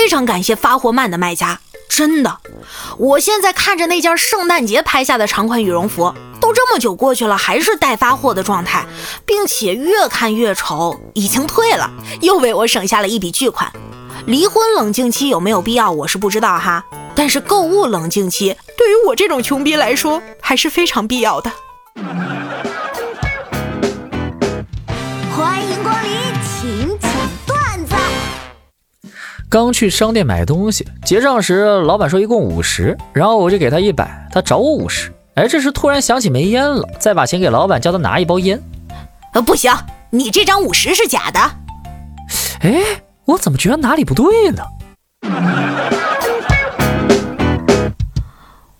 非常感谢发货慢的卖家，真的，我现在看着那件圣诞节拍下的长款羽绒服，都这么久过去了，还是待发货的状态，并且越看越丑，已经退了，又为我省下了一笔巨款。离婚冷静期有没有必要，我是不知道哈，但是购物冷静期对于我这种穷逼来说，还是非常必要的。刚去商店买东西，结账时老板说一共五十，然后我就给他一百，他找我五十。哎，这时突然想起没烟了，再把钱给老板，叫他拿一包烟。呃，不行，你这张五十是假的。哎，我怎么觉得哪里不对呢？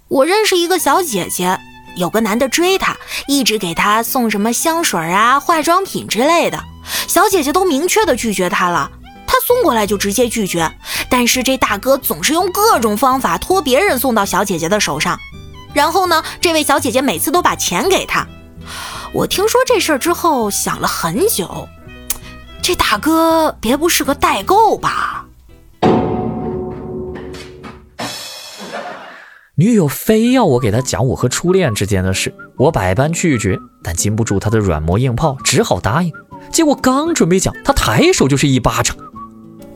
我认识一个小姐姐，有个男的追她，一直给她送什么香水啊、化妆品之类的，小姐姐都明确的拒绝他了。送过来就直接拒绝，但是这大哥总是用各种方法托别人送到小姐姐的手上，然后呢，这位小姐姐每次都把钱给他。我听说这事儿之后想了很久，这大哥别不是个代购吧？女友非要我给她讲我和初恋之间的事，我百般拒绝，但禁不住她的软磨硬泡，只好答应。结果刚准备讲，她抬手就是一巴掌。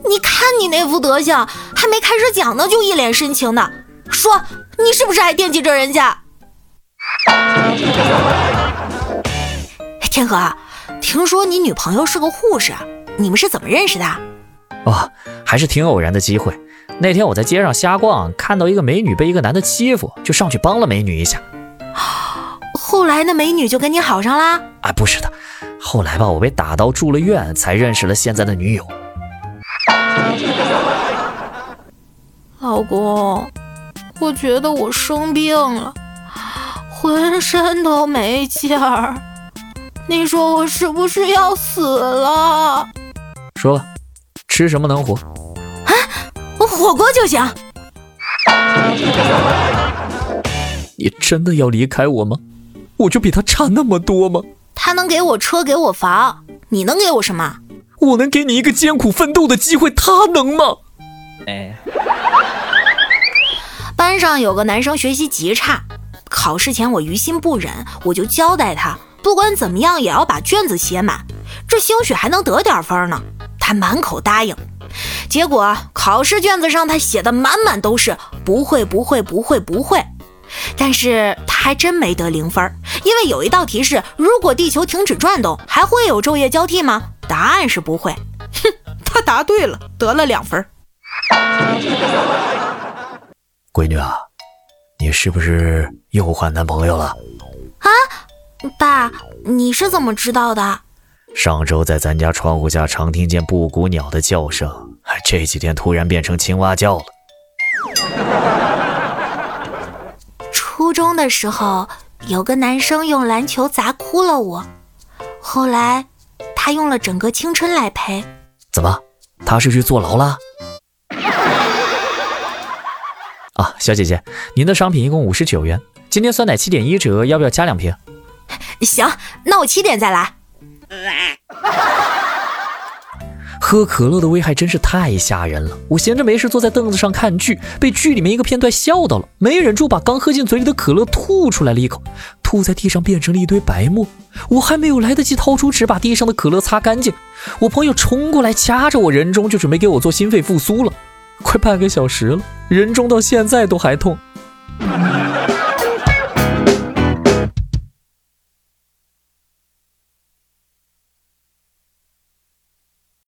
你看你那副德行，还没开始讲呢，就一脸深情的说：“你是不是还惦记着人家？”天河，听说你女朋友是个护士，你们是怎么认识的？哦，还是挺偶然的机会。那天我在街上瞎逛，看到一个美女被一个男的欺负，就上去帮了美女一下。后来那美女就跟你好上啦？啊，不是的，后来吧，我被打到住了院，才认识了现在的女友。老公，我觉得我生病了，浑身都没劲儿。你说我是不是要死了？说吧，吃什么能活？啊，我火锅就行。你真的要离开我吗？我就比他差那么多吗？他能给我车，给我房，你能给我什么？我能给你一个艰苦奋斗的机会，他能吗？哎，班上有个男生学习极差，考试前我于心不忍，我就交代他，不管怎么样也要把卷子写满，这兴许还能得点分呢。他满口答应，结果考试卷子上他写的满满都是不会不会不会不会，但是他还真没得零分，因为有一道题是如果地球停止转动，还会有昼夜交替吗？答案是不会，哼，他答对了，得了两分。闺女啊，你是不是又换男朋友了？啊，爸，你是怎么知道的？上周在咱家窗户下常听见布谷鸟的叫声，这几天突然变成青蛙叫了。初中的时候，有个男生用篮球砸哭了我，后来。他用了整个青春来陪，怎么？他是去坐牢了？啊，小姐姐，您的商品一共五十九元，今天酸奶七点一折，要不要加两瓶？行，那我七点再来。喝可乐的危害真是太吓人了！我闲着没事坐在凳子上看剧，被剧里面一个片段笑到了，没忍住把刚喝进嘴里的可乐吐出来了一口，吐在地上变成了一堆白沫。我还没有来得及掏出纸把地上的可乐擦干净，我朋友冲过来掐着我人中，就准备给我做心肺复苏了。快半个小时了，人中到现在都还痛。